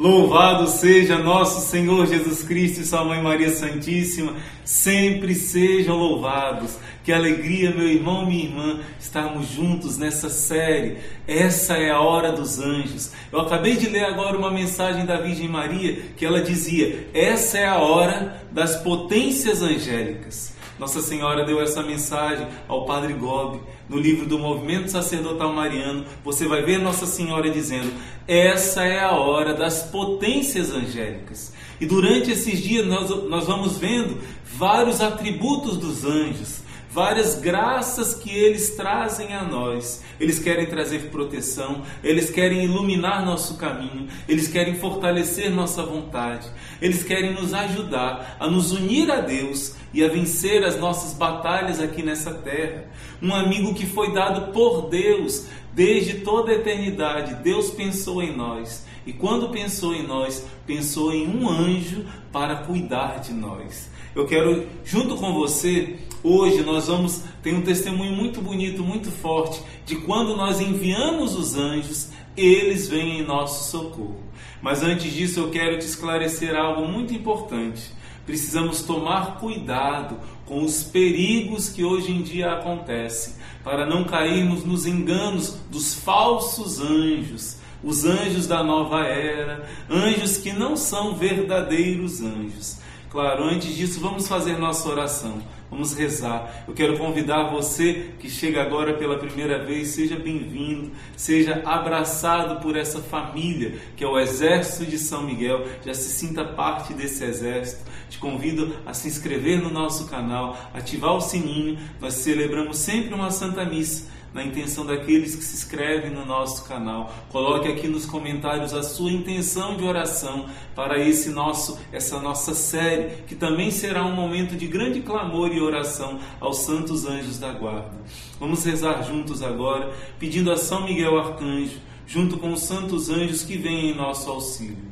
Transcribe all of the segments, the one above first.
Louvado seja nosso Senhor Jesus Cristo e Sua Mãe Maria Santíssima, sempre sejam louvados. Que alegria, meu irmão, minha irmã, estarmos juntos nessa série. Essa é a hora dos anjos. Eu acabei de ler agora uma mensagem da Virgem Maria que ela dizia: essa é a hora das potências angélicas. Nossa Senhora deu essa mensagem ao Padre Gobi no livro do Movimento Sacerdotal Mariano. Você vai ver Nossa Senhora dizendo: essa é a hora das potências angélicas. E durante esses dias nós, nós vamos vendo vários atributos dos anjos várias graças que eles trazem a nós. Eles querem trazer proteção, eles querem iluminar nosso caminho, eles querem fortalecer nossa vontade, eles querem nos ajudar a nos unir a Deus e a vencer as nossas batalhas aqui nessa terra. Um amigo que foi dado por Deus desde toda a eternidade. Deus pensou em nós. E quando pensou em nós, pensou em um anjo para cuidar de nós. Eu quero, junto com você, hoje nós vamos ter um testemunho muito bonito, muito forte, de quando nós enviamos os anjos, eles vêm em nosso socorro. Mas antes disso, eu quero te esclarecer algo muito importante. Precisamos tomar cuidado com os perigos que hoje em dia acontecem, para não cairmos nos enganos dos falsos anjos, os anjos da nova era, anjos que não são verdadeiros anjos. Claro, antes disso, vamos fazer nossa oração. Vamos rezar. Eu quero convidar você que chega agora pela primeira vez, seja bem-vindo, seja abraçado por essa família que é o Exército de São Miguel. Já se sinta parte desse exército. Te convido a se inscrever no nosso canal, ativar o sininho. Nós celebramos sempre uma Santa Missa na intenção daqueles que se inscrevem no nosso canal. Coloque aqui nos comentários a sua intenção de oração para esse nosso essa nossa série, que também será um momento de grande clamor e oração aos santos anjos da guarda. Vamos rezar juntos agora, pedindo a São Miguel Arcanjo, junto com os santos anjos que vêm em nosso auxílio.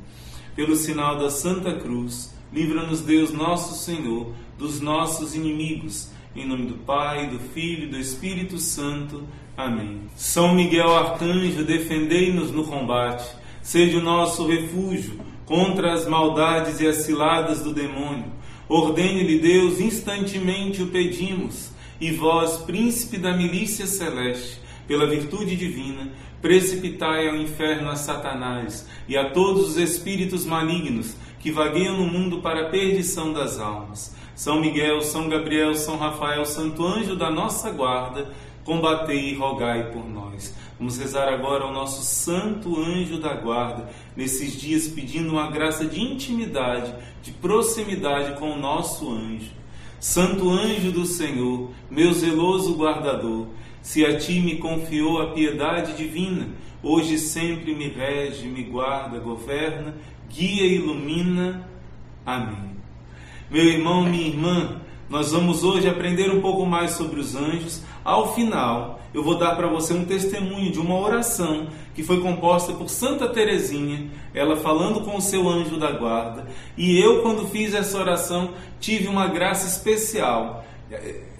Pelo sinal da Santa Cruz, livra-nos Deus nosso Senhor dos nossos inimigos em nome do Pai, do Filho e do Espírito Santo. Amém. São Miguel Arcanjo, defendei-nos no combate. Seja o nosso refúgio contra as maldades e as ciladas do demônio. Ordene-lhe Deus, instantemente o pedimos. E vós, príncipe da milícia celeste, pela virtude divina, precipitai ao inferno a Satanás e a todos os espíritos malignos que vagueiam no mundo para a perdição das almas. São Miguel, São Gabriel, São Rafael, Santo Anjo da nossa guarda, combatei e rogai por nós. Vamos rezar agora ao nosso Santo Anjo da Guarda, nesses dias pedindo uma graça de intimidade, de proximidade com o nosso anjo. Santo Anjo do Senhor, meu zeloso guardador, se a ti me confiou a piedade divina, hoje sempre me rege, me guarda, governa, guia e ilumina. Amém. Meu irmão, minha irmã, nós vamos hoje aprender um pouco mais sobre os anjos. Ao final, eu vou dar para você um testemunho de uma oração que foi composta por Santa Teresinha, ela falando com o seu anjo da guarda. E eu, quando fiz essa oração, tive uma graça especial.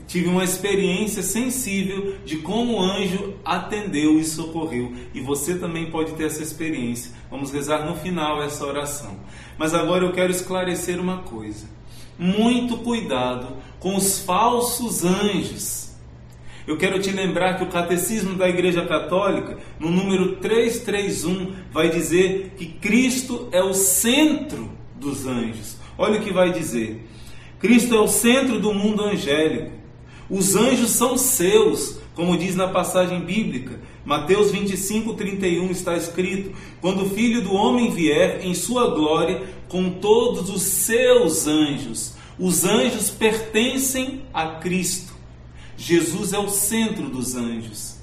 Tive uma experiência sensível de como o anjo atendeu e socorreu. E você também pode ter essa experiência. Vamos rezar no final essa oração. Mas agora eu quero esclarecer uma coisa muito cuidado com os falsos anjos. Eu quero te lembrar que o Catecismo da Igreja Católica, no número 331, vai dizer que Cristo é o centro dos anjos. Olha o que vai dizer: Cristo é o centro do mundo angélico. Os anjos são seus, como diz na passagem bíblica. Mateus 25, 31 está escrito: Quando o filho do homem vier em sua glória com todos os seus anjos. Os anjos pertencem a Cristo. Jesus é o centro dos anjos.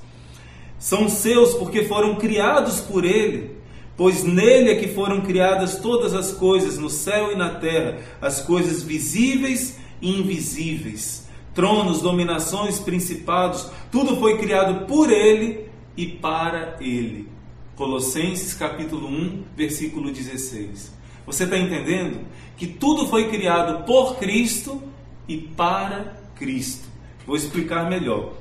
São seus porque foram criados por Ele, pois nele é que foram criadas todas as coisas no céu e na terra, as coisas visíveis e invisíveis, tronos, dominações, principados, tudo foi criado por Ele e para Ele. Colossenses capítulo 1, versículo 16. Você está entendendo? Que tudo foi criado por Cristo e para Cristo. Vou explicar melhor.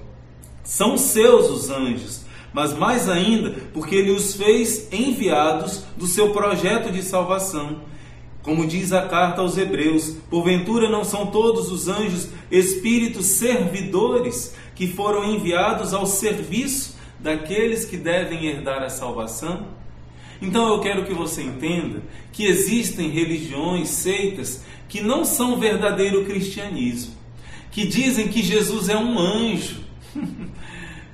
São seus os anjos, mas mais ainda porque ele os fez enviados do seu projeto de salvação. Como diz a carta aos Hebreus, porventura não são todos os anjos espíritos servidores que foram enviados ao serviço daqueles que devem herdar a salvação? Então eu quero que você entenda que existem religiões, seitas, que não são verdadeiro cristianismo, que dizem que Jesus é um anjo.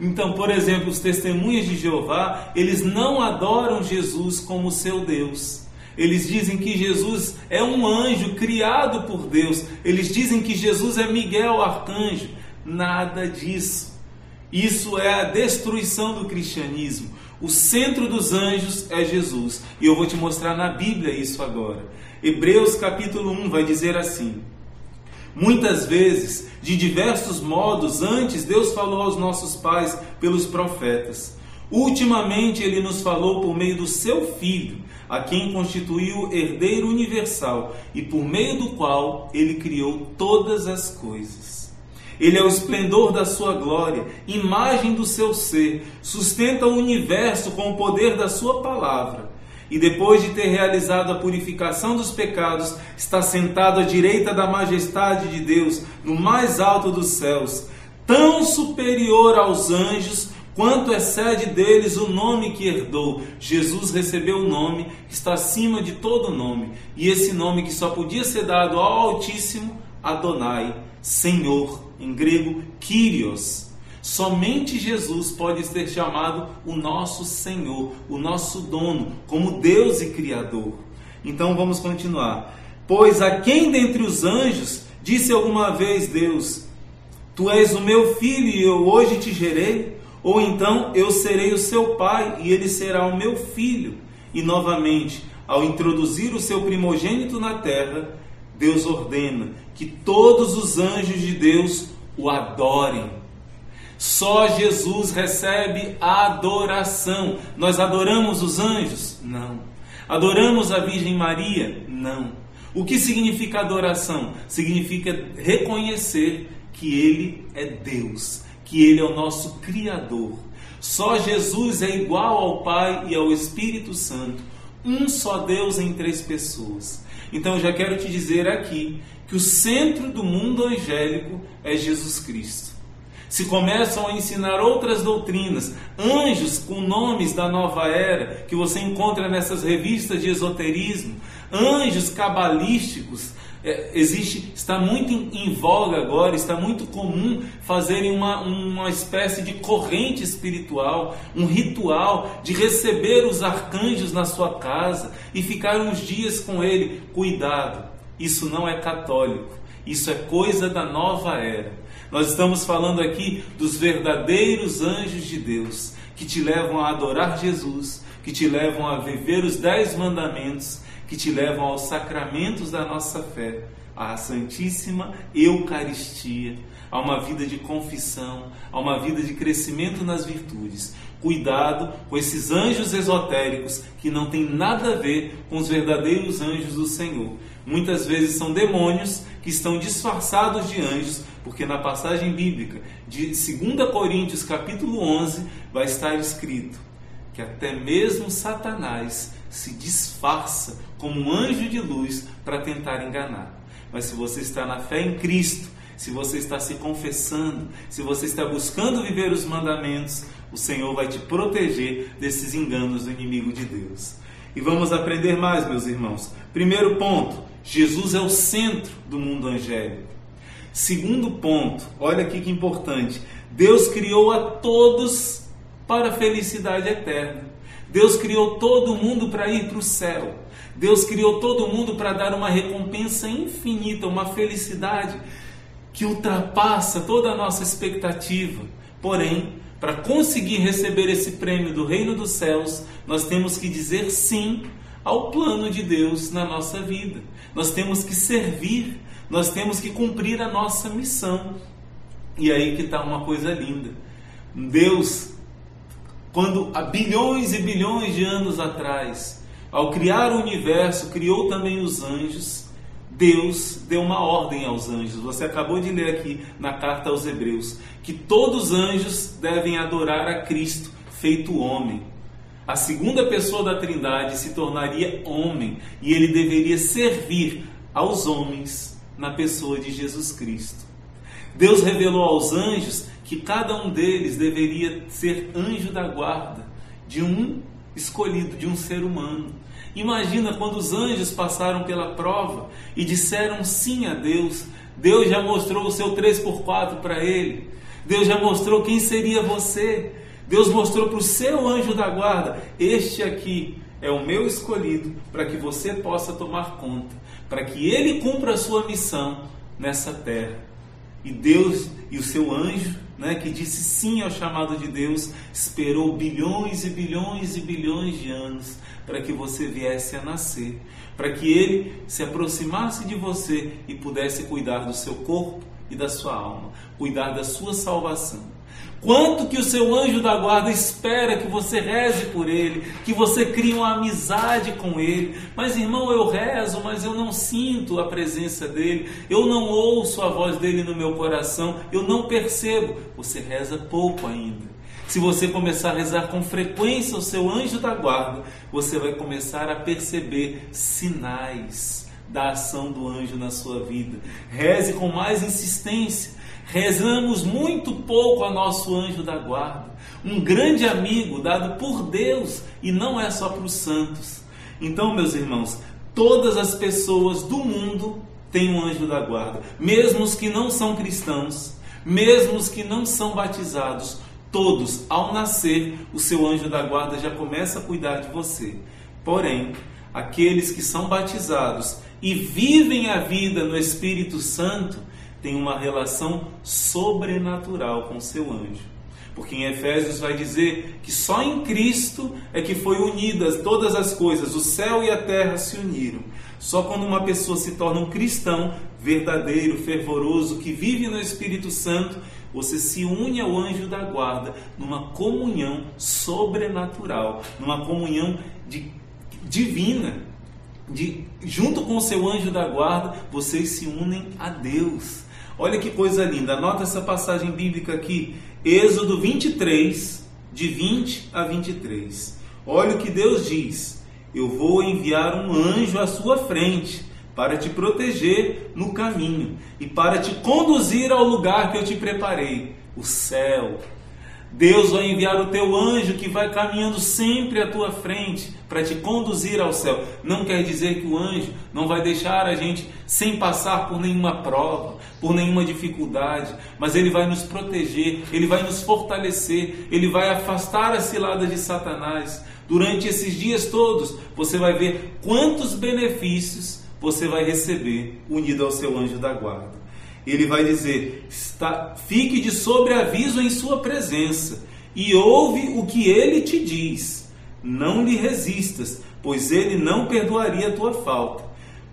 Então, por exemplo, os testemunhas de Jeová, eles não adoram Jesus como seu Deus. Eles dizem que Jesus é um anjo criado por Deus. Eles dizem que Jesus é Miguel arcanjo. Nada disso. Isso é a destruição do cristianismo. O centro dos anjos é Jesus. E eu vou te mostrar na Bíblia isso agora. Hebreus capítulo 1 vai dizer assim: Muitas vezes, de diversos modos, antes Deus falou aos nossos pais pelos profetas. Ultimamente, ele nos falou por meio do seu Filho, a quem constituiu herdeiro universal e por meio do qual ele criou todas as coisas. Ele é o esplendor da sua glória, imagem do seu ser, sustenta o universo com o poder da sua palavra. E depois de ter realizado a purificação dos pecados, está sentado à direita da majestade de Deus, no mais alto dos céus, tão superior aos anjos, quanto excede deles o nome que herdou. Jesus recebeu o um nome que está acima de todo nome, e esse nome que só podia ser dado ao Altíssimo, Adonai, Senhor em grego, Kyrios. Somente Jesus pode ser chamado o nosso Senhor, o nosso dono, como Deus e Criador. Então vamos continuar. Pois a quem dentre os anjos disse alguma vez Deus: Tu és o meu filho e eu hoje te gerei? Ou então eu serei o seu pai e ele será o meu filho? E novamente, ao introduzir o seu primogênito na terra, Deus ordena que todos os anjos de Deus o adorem. Só Jesus recebe adoração. Nós adoramos os anjos? Não. Adoramos a Virgem Maria? Não. O que significa adoração? Significa reconhecer que Ele é Deus, que Ele é o nosso Criador. Só Jesus é igual ao Pai e ao Espírito Santo, um só Deus em três pessoas. Então eu já quero te dizer aqui que o centro do mundo angélico é Jesus Cristo. Se começam a ensinar outras doutrinas, anjos com nomes da nova era, que você encontra nessas revistas de esoterismo, anjos cabalísticos, é, existe, está muito em, em, voga agora, está muito comum fazerem uma, uma espécie de corrente espiritual, um ritual de receber os arcanjos na sua casa e ficar uns dias com ele. Cuidado, isso não é católico, isso é coisa da nova era. Nós estamos falando aqui dos verdadeiros anjos de Deus, que te levam a adorar Jesus, que te levam a viver os dez mandamentos, que te levam aos sacramentos da nossa fé, à Santíssima Eucaristia, a uma vida de confissão, a uma vida de crescimento nas virtudes. Cuidado com esses anjos esotéricos que não têm nada a ver com os verdadeiros anjos do Senhor. Muitas vezes são demônios que estão disfarçados de anjos, porque na passagem bíblica de 2 Coríntios capítulo 11 vai estar escrito que até mesmo Satanás se disfarça como um anjo de luz para tentar enganar. Mas se você está na fé em Cristo, se você está se confessando, se você está buscando viver os mandamentos, o Senhor vai te proteger desses enganos do inimigo de Deus. E vamos aprender mais, meus irmãos. Primeiro ponto: Jesus é o centro do mundo angélico. Segundo ponto, olha aqui que importante: Deus criou a todos para a felicidade eterna. Deus criou todo mundo para ir para o céu. Deus criou todo mundo para dar uma recompensa infinita, uma felicidade que ultrapassa toda a nossa expectativa. Porém, para conseguir receber esse prêmio do reino dos céus, nós temos que dizer sim ao plano de Deus na nossa vida. Nós temos que servir, nós temos que cumprir a nossa missão. E aí que está uma coisa linda. Deus, quando há bilhões e bilhões de anos atrás, ao criar o universo, criou também os anjos. Deus deu uma ordem aos anjos. Você acabou de ler aqui na carta aos Hebreus que todos os anjos devem adorar a Cristo feito homem. A segunda pessoa da Trindade se tornaria homem e ele deveria servir aos homens na pessoa de Jesus Cristo. Deus revelou aos anjos que cada um deles deveria ser anjo da guarda de um escolhido, de um ser humano. Imagina quando os anjos passaram pela prova e disseram sim a Deus. Deus já mostrou o seu 3x4 para ele. Deus já mostrou quem seria você. Deus mostrou para o seu anjo da guarda: Este aqui é o meu escolhido para que você possa tomar conta, para que ele cumpra a sua missão nessa terra. E Deus e o seu anjo, né, que disse sim ao chamado de Deus, esperou bilhões e bilhões e bilhões de anos para que você viesse a nascer, para que ele se aproximasse de você e pudesse cuidar do seu corpo e da sua alma, cuidar da sua salvação. Quanto que o seu anjo da guarda espera que você reze por ele, que você crie uma amizade com ele. Mas irmão, eu rezo, mas eu não sinto a presença dele, eu não ouço a voz dele no meu coração, eu não percebo. Você reza pouco ainda. Se você começar a rezar com frequência o seu anjo da guarda, você vai começar a perceber sinais da ação do anjo na sua vida. Reze com mais insistência. Rezamos muito pouco a nosso anjo da guarda, um grande amigo dado por Deus e não é só para os santos. Então, meus irmãos, todas as pessoas do mundo têm um anjo da guarda, mesmo os que não são cristãos, mesmo os que não são batizados, todos, ao nascer, o seu anjo da guarda já começa a cuidar de você. Porém, aqueles que são batizados e vivem a vida no Espírito Santo, tem uma relação sobrenatural com seu anjo. Porque em Efésios vai dizer que só em Cristo é que foi unidas todas as coisas, o céu e a terra se uniram. Só quando uma pessoa se torna um cristão verdadeiro, fervoroso, que vive no Espírito Santo, você se une ao anjo da guarda numa comunhão sobrenatural, numa comunhão de, divina. De, junto com o seu anjo da guarda, vocês se unem a Deus. Olha que coisa linda, anota essa passagem bíblica aqui, Êxodo 23, de 20 a 23. Olha o que Deus diz: Eu vou enviar um anjo à sua frente para te proteger no caminho e para te conduzir ao lugar que eu te preparei, o céu. Deus vai enviar o teu anjo que vai caminhando sempre à tua frente para te conduzir ao céu. Não quer dizer que o anjo não vai deixar a gente sem passar por nenhuma prova, por nenhuma dificuldade, mas ele vai nos proteger, ele vai nos fortalecer, ele vai afastar as ciladas de Satanás. Durante esses dias todos, você vai ver quantos benefícios você vai receber unido ao seu anjo da guarda. Ele vai dizer: está, fique de sobreaviso em sua presença e ouve o que ele te diz. Não lhe resistas, pois ele não perdoaria a tua falta,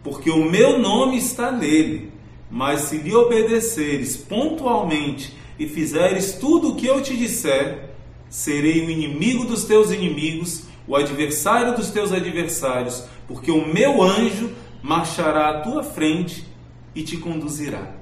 porque o meu nome está nele. Mas se lhe obedeceres pontualmente e fizeres tudo o que eu te disser, serei o inimigo dos teus inimigos, o adversário dos teus adversários, porque o meu anjo marchará à tua frente e te conduzirá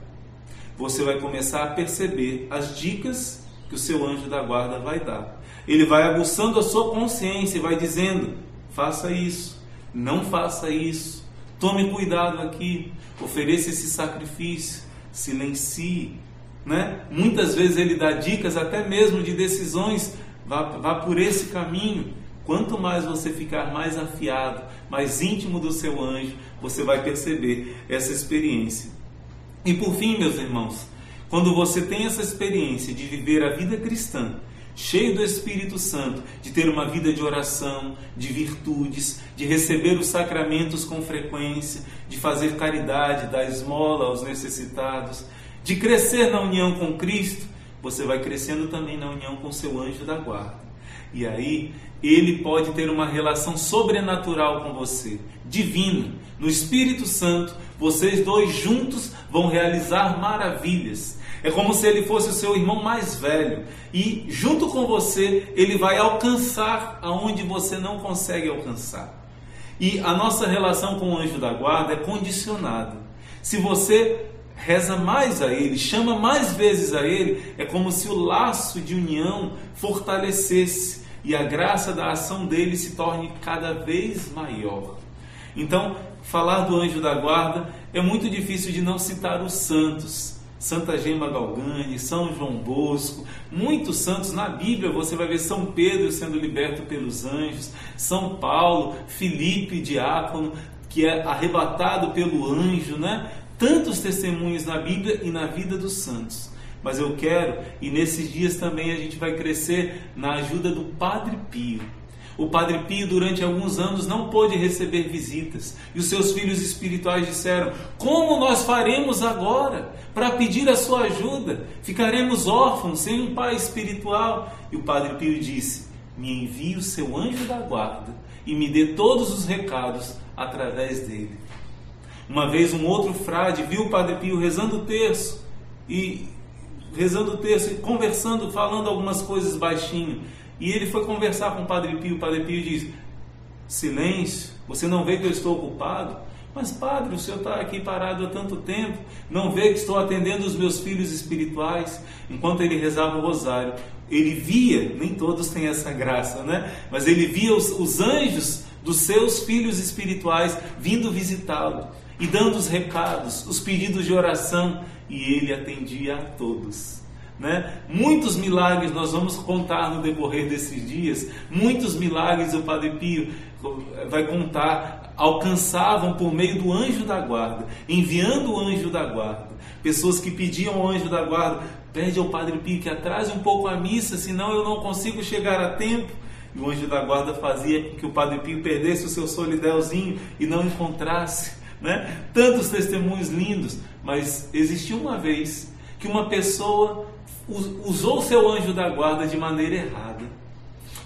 você vai começar a perceber as dicas que o seu anjo da guarda vai dar. Ele vai aguçando a sua consciência e vai dizendo: faça isso, não faça isso, tome cuidado aqui, ofereça esse sacrifício, silencie. Né? Muitas vezes ele dá dicas até mesmo de decisões, vá, vá por esse caminho. Quanto mais você ficar mais afiado, mais íntimo do seu anjo, você vai perceber essa experiência. E por fim, meus irmãos, quando você tem essa experiência de viver a vida cristã, cheio do Espírito Santo, de ter uma vida de oração, de virtudes, de receber os sacramentos com frequência, de fazer caridade, dar esmola aos necessitados, de crescer na união com Cristo, você vai crescendo também na união com seu anjo da guarda. E aí, ele pode ter uma relação sobrenatural com você, divina. No Espírito Santo, vocês dois juntos vão realizar maravilhas. É como se ele fosse o seu irmão mais velho e, junto com você, ele vai alcançar aonde você não consegue alcançar. E a nossa relação com o anjo da guarda é condicionada. Se você reza mais a ele, chama mais vezes a ele, é como se o laço de união fortalecesse e a graça da ação dele se torne cada vez maior. Então, falar do anjo da guarda é muito difícil de não citar os santos. Santa Gema Galgani, São João Bosco, muitos santos na Bíblia você vai ver São Pedro sendo liberto pelos anjos, São Paulo, Filipe diácono, que é arrebatado pelo anjo, né? Tantos testemunhos na Bíblia e na vida dos santos. Mas eu quero, e nesses dias também a gente vai crescer na ajuda do Padre Pio. O Padre Pio, durante alguns anos, não pôde receber visitas. E os seus filhos espirituais disseram: Como nós faremos agora para pedir a sua ajuda? Ficaremos órfãos, sem um pai espiritual. E o Padre Pio disse: Me envie o seu anjo da guarda e me dê todos os recados através dele. Uma vez um outro frade viu o Padre Pio rezando o terço e rezando o terço e conversando, falando algumas coisas baixinho. E ele foi conversar com o Padre Pio. O Padre Pio diz: Silêncio, você não vê que eu estou ocupado? Mas, Padre, o senhor está aqui parado há tanto tempo, não vê que estou atendendo os meus filhos espirituais? Enquanto ele rezava o rosário, ele via, nem todos têm essa graça, né? Mas ele via os, os anjos dos seus filhos espirituais vindo visitá-lo e dando os recados, os pedidos de oração, e ele atendia a todos. Né? Muitos milagres nós vamos contar no decorrer desses dias, muitos milagres o Padre Pio vai contar, alcançavam por meio do anjo da guarda, enviando o anjo da guarda. Pessoas que pediam ao anjo da guarda, pede ao Padre Pio que atrase um pouco a missa, senão eu não consigo chegar a tempo. E o anjo da guarda fazia que o Padre Pio perdesse o seu solidelzinho e não encontrasse. Né? Tantos testemunhos lindos, mas existiu uma vez que uma pessoa usou seu anjo da guarda de maneira errada.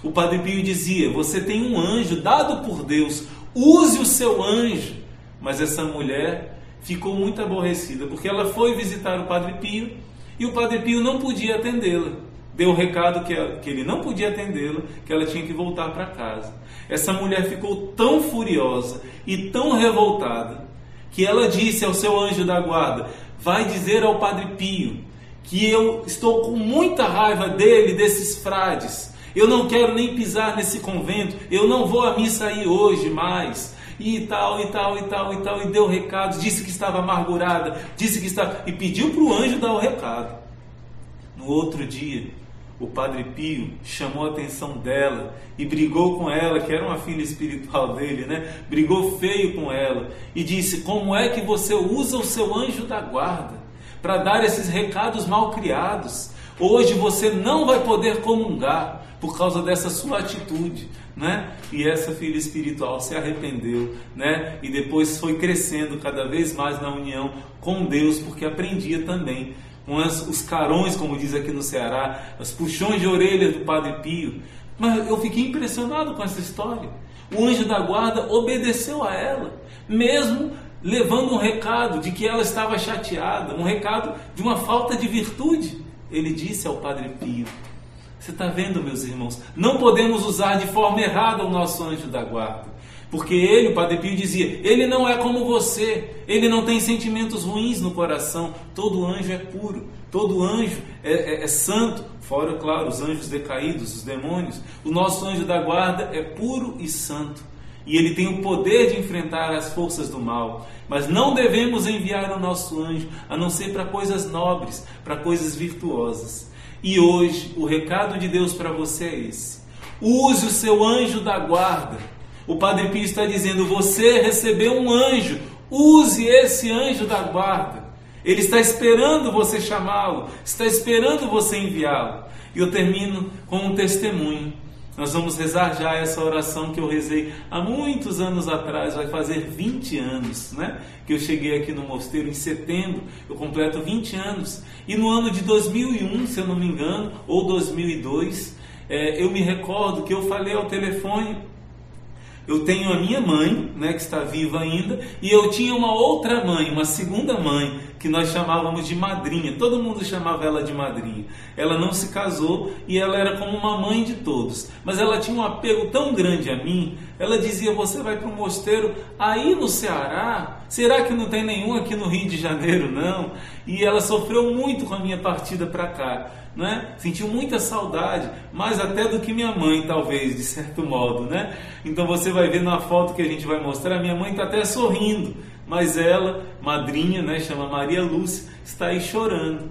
O Padre Pio dizia: Você tem um anjo dado por Deus, use o seu anjo. Mas essa mulher ficou muito aborrecida porque ela foi visitar o Padre Pio e o Padre Pio não podia atendê-la. Deu o recado que, ela, que ele não podia atendê-la, que ela tinha que voltar para casa. Essa mulher ficou tão furiosa e tão revoltada que ela disse ao seu anjo da guarda: Vai dizer ao Padre Pio que eu estou com muita raiva dele, desses frades. Eu não quero nem pisar nesse convento, eu não vou à missa aí hoje mais. E tal, e tal, e tal, e tal, e deu recado, disse que estava amargurada, disse que estava. e pediu para o anjo dar o recado. No outro dia, o Padre Pio chamou a atenção dela e brigou com ela, que era uma filha espiritual dele, né? Brigou feio com ela e disse: Como é que você usa o seu anjo da guarda? para dar esses recados mal criados. Hoje você não vai poder comungar por causa dessa sua atitude, né? E essa filha espiritual se arrependeu, né? E depois foi crescendo cada vez mais na união com Deus, porque aprendia também com as, os carões, como diz aqui no Ceará, os puxões de orelha do Padre Pio. Mas eu fiquei impressionado com essa história. O anjo da guarda obedeceu a ela, mesmo levando um recado de que ela estava chateada, um recado de uma falta de virtude. Ele disse ao Padre Pio: Você está vendo, meus irmãos? Não podemos usar de forma errada o nosso anjo da guarda. Porque ele, o Padre Pio, dizia: Ele não é como você, ele não tem sentimentos ruins no coração. Todo anjo é puro, todo anjo é, é, é santo. Fora, claro, os anjos decaídos, os demônios. O nosso anjo da guarda é puro e santo e ele tem o poder de enfrentar as forças do mal. Mas não devemos enviar o nosso anjo a não ser para coisas nobres, para coisas virtuosas. E hoje o recado de Deus para você é esse: use o seu anjo da guarda. O Padre Pio está dizendo: você recebeu um anjo, use esse anjo da guarda. Ele está esperando você chamá-lo, está esperando você enviá-lo. E eu termino com um testemunho. Nós vamos rezar já essa oração que eu rezei há muitos anos atrás, vai fazer 20 anos, né? Que eu cheguei aqui no mosteiro em setembro, eu completo 20 anos. E no ano de 2001, se eu não me engano, ou 2002, é, eu me recordo que eu falei ao telefone eu tenho a minha mãe, né, que está viva ainda, e eu tinha uma outra mãe, uma segunda mãe, que nós chamávamos de madrinha. Todo mundo chamava ela de madrinha. Ela não se casou e ela era como uma mãe de todos. Mas ela tinha um apego tão grande a mim. Ela dizia: Você vai para o mosteiro aí no Ceará? Será que não tem nenhum aqui no Rio de Janeiro, não? E ela sofreu muito com a minha partida para cá. Né? Sentiu muita saudade, mais até do que minha mãe, talvez, de certo modo, né? Então você vai ver na foto que a gente vai mostrar, minha mãe está até sorrindo, mas ela, madrinha, né, chama Maria Lúcia, está aí chorando.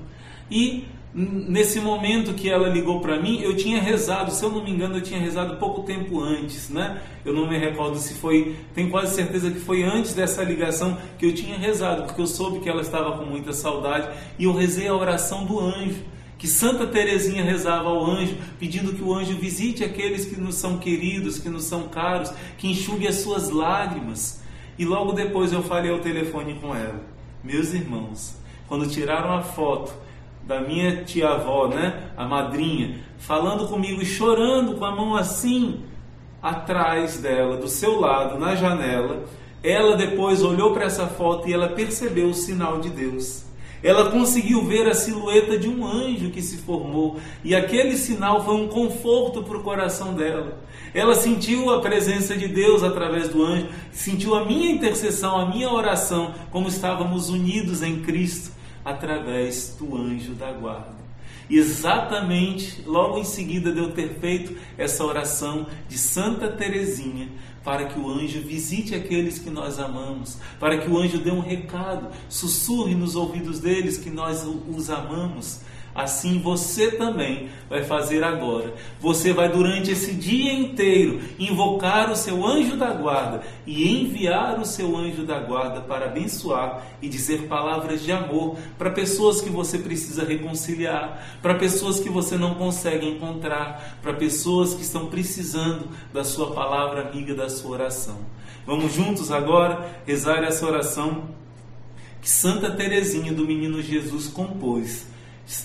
E nesse momento que ela ligou para mim, eu tinha rezado, se eu não me engano, eu tinha rezado pouco tempo antes, né? Eu não me recordo se foi, tenho quase certeza que foi antes dessa ligação que eu tinha rezado, porque eu soube que ela estava com muita saudade e eu rezei a oração do anjo que Santa Teresinha rezava ao anjo, pedindo que o anjo visite aqueles que nos são queridos, que nos são caros, que enxugue as suas lágrimas. E logo depois eu falei ao telefone com ela. Meus irmãos, quando tiraram a foto da minha tia-avó, né, a madrinha, falando comigo e chorando com a mão assim atrás dela, do seu lado, na janela, ela depois olhou para essa foto e ela percebeu o sinal de Deus. Ela conseguiu ver a silhueta de um anjo que se formou e aquele sinal foi um conforto para o coração dela. Ela sentiu a presença de Deus através do anjo, sentiu a minha intercessão, a minha oração, como estávamos unidos em Cristo através do anjo da guarda. Exatamente logo em seguida de eu ter feito essa oração de Santa Teresinha, para que o anjo visite aqueles que nós amamos, para que o anjo dê um recado, sussurre nos ouvidos deles que nós os amamos, Assim você também vai fazer agora. Você vai durante esse dia inteiro invocar o seu anjo da guarda e enviar o seu anjo da guarda para abençoar e dizer palavras de amor para pessoas que você precisa reconciliar, para pessoas que você não consegue encontrar, para pessoas que estão precisando da sua palavra amiga, da sua oração. Vamos juntos agora rezar essa oração que Santa Teresinha do Menino Jesus compôs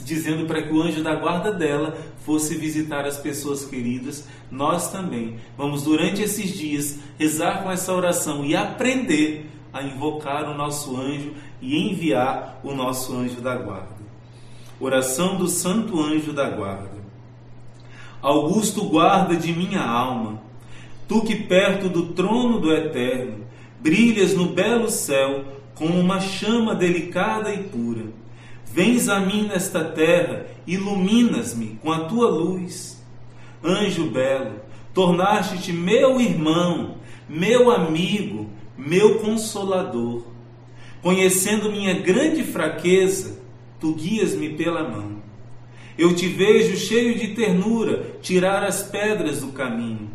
dizendo para que o anjo da guarda dela fosse visitar as pessoas queridas, nós também vamos durante esses dias rezar com essa oração e aprender a invocar o nosso anjo e enviar o nosso anjo da guarda. Oração do Santo Anjo da Guarda. Augusto guarda de minha alma, tu que perto do trono do Eterno brilhas no belo céu como uma chama delicada e pura Vens a mim nesta terra, iluminas-me com a tua luz. Anjo belo, tornaste-te meu irmão, meu amigo, meu consolador. Conhecendo minha grande fraqueza, tu guias-me pela mão. Eu te vejo cheio de ternura tirar as pedras do caminho.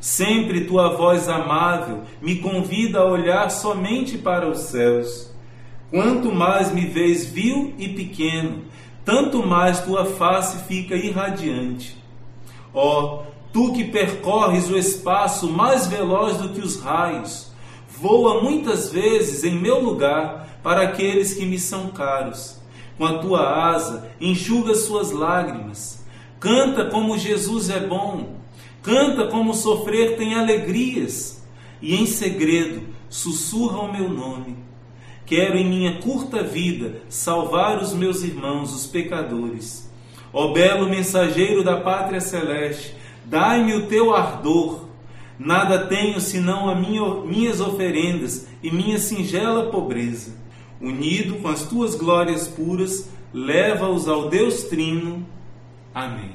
Sempre tua voz amável me convida a olhar somente para os céus. Quanto mais me vês vil e pequeno, tanto mais tua face fica irradiante. Ó, oh, tu que percorres o espaço mais veloz do que os raios, voa muitas vezes em meu lugar para aqueles que me são caros. Com a tua asa, enxuga suas lágrimas. Canta como Jesus é bom. Canta como sofrer tem alegrias. E em segredo sussurra o meu nome Quero em minha curta vida salvar os meus irmãos, os pecadores. Ó belo mensageiro da pátria celeste, dai-me o teu ardor. Nada tenho senão as minha, minhas oferendas e minha singela pobreza. Unido com as tuas glórias puras, leva-os ao Deus Trino. Amém.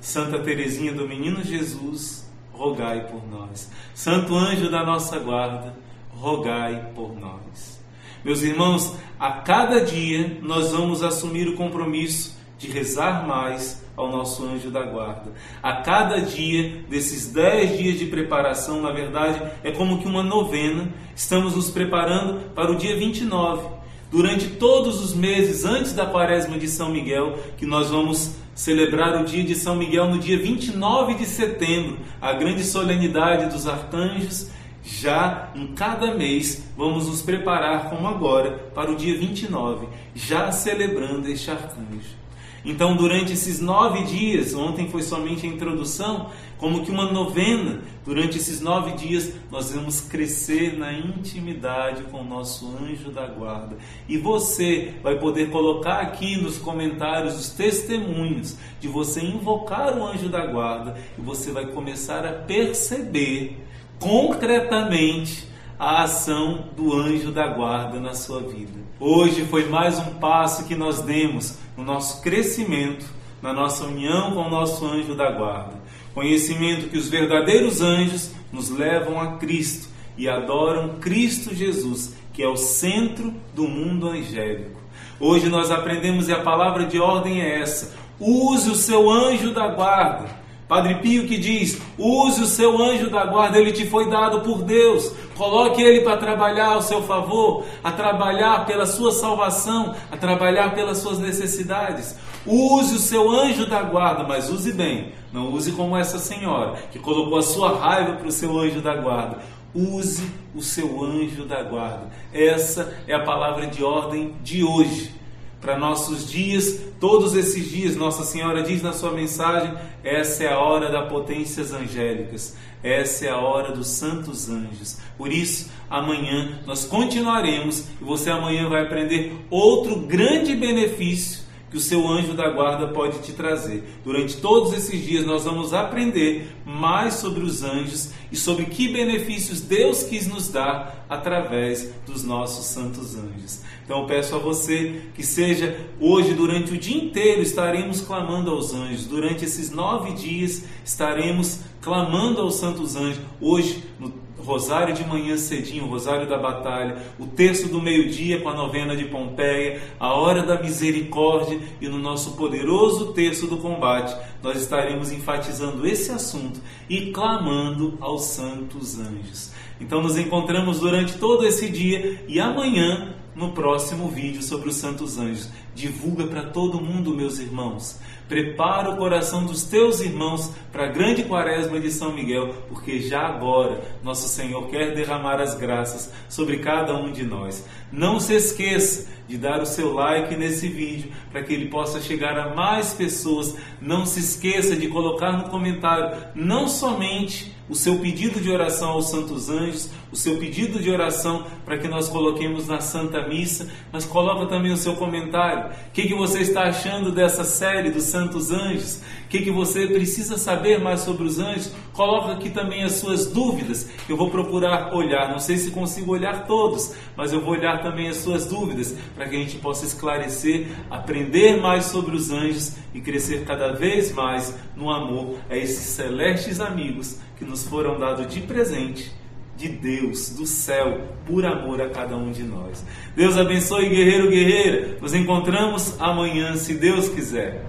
Santa Teresinha do Menino Jesus, rogai por nós. Santo anjo da nossa guarda, rogai por nós. Meus irmãos, a cada dia nós vamos assumir o compromisso de rezar mais ao nosso anjo da guarda. A cada dia desses dez dias de preparação, na verdade, é como que uma novena. Estamos nos preparando para o dia 29. Durante todos os meses antes da quaresma de São Miguel, que nós vamos celebrar o dia de São Miguel no dia 29 de setembro, a grande solenidade dos arcanjos já em cada mês vamos nos preparar, como agora, para o dia 29, já celebrando este arcanjo. Então, durante esses nove dias, ontem foi somente a introdução, como que uma novena, durante esses nove dias, nós vamos crescer na intimidade com o nosso anjo da guarda. E você vai poder colocar aqui nos comentários os testemunhos de você invocar o anjo da guarda e você vai começar a perceber concretamente a ação do anjo da guarda na sua vida. Hoje foi mais um passo que nós demos no nosso crescimento, na nossa união com o nosso anjo da guarda. Conhecimento que os verdadeiros anjos nos levam a Cristo e adoram Cristo Jesus, que é o centro do mundo angélico. Hoje nós aprendemos e a palavra de ordem é essa: use o seu anjo da guarda Padre Pio que diz: use o seu anjo da guarda, ele te foi dado por Deus. Coloque ele para trabalhar ao seu favor, a trabalhar pela sua salvação, a trabalhar pelas suas necessidades. Use o seu anjo da guarda, mas use bem. Não use como essa senhora que colocou a sua raiva para o seu anjo da guarda. Use o seu anjo da guarda. Essa é a palavra de ordem de hoje para nossos dias, todos esses dias, Nossa Senhora diz na sua mensagem: essa é a hora das potências angélicas, essa é a hora dos santos anjos. Por isso, amanhã nós continuaremos e você amanhã vai aprender outro grande benefício que o seu anjo da guarda pode te trazer. Durante todos esses dias nós vamos aprender mais sobre os anjos e sobre que benefícios Deus quis nos dar através dos nossos santos anjos. Então eu peço a você que seja hoje, durante o dia inteiro, estaremos clamando aos anjos. Durante esses nove dias estaremos clamando aos santos anjos. Hoje, no Rosário de manhã cedinho, Rosário da Batalha, o terço do meio-dia com a novena de Pompeia, a hora da misericórdia e no nosso poderoso terço do combate, nós estaremos enfatizando esse assunto e clamando aos santos anjos. Então nos encontramos durante todo esse dia e amanhã no próximo vídeo sobre os santos anjos. Divulga para todo mundo, meus irmãos. Prepara o coração dos teus irmãos para a grande quaresma de São Miguel, porque já agora nosso Senhor quer derramar as graças sobre cada um de nós. Não se esqueça de dar o seu like nesse vídeo para que ele possa chegar a mais pessoas. Não se esqueça de colocar no comentário não somente o seu pedido de oração aos santos anjos, o seu pedido de oração para que nós coloquemos na Santa Missa, mas coloca também o seu comentário. O que, que você está achando dessa série dos santos anjos? O que, que você precisa saber mais sobre os anjos? Coloca aqui também as suas dúvidas. Eu vou procurar olhar, não sei se consigo olhar todos, mas eu vou olhar também as suas dúvidas para que a gente possa esclarecer, aprender mais sobre os anjos e crescer cada vez mais no amor a esses celestes amigos que nos foram dados de presente de Deus, do céu, por amor a cada um de nós. Deus abençoe, guerreiro, guerreira. Nos encontramos amanhã, se Deus quiser.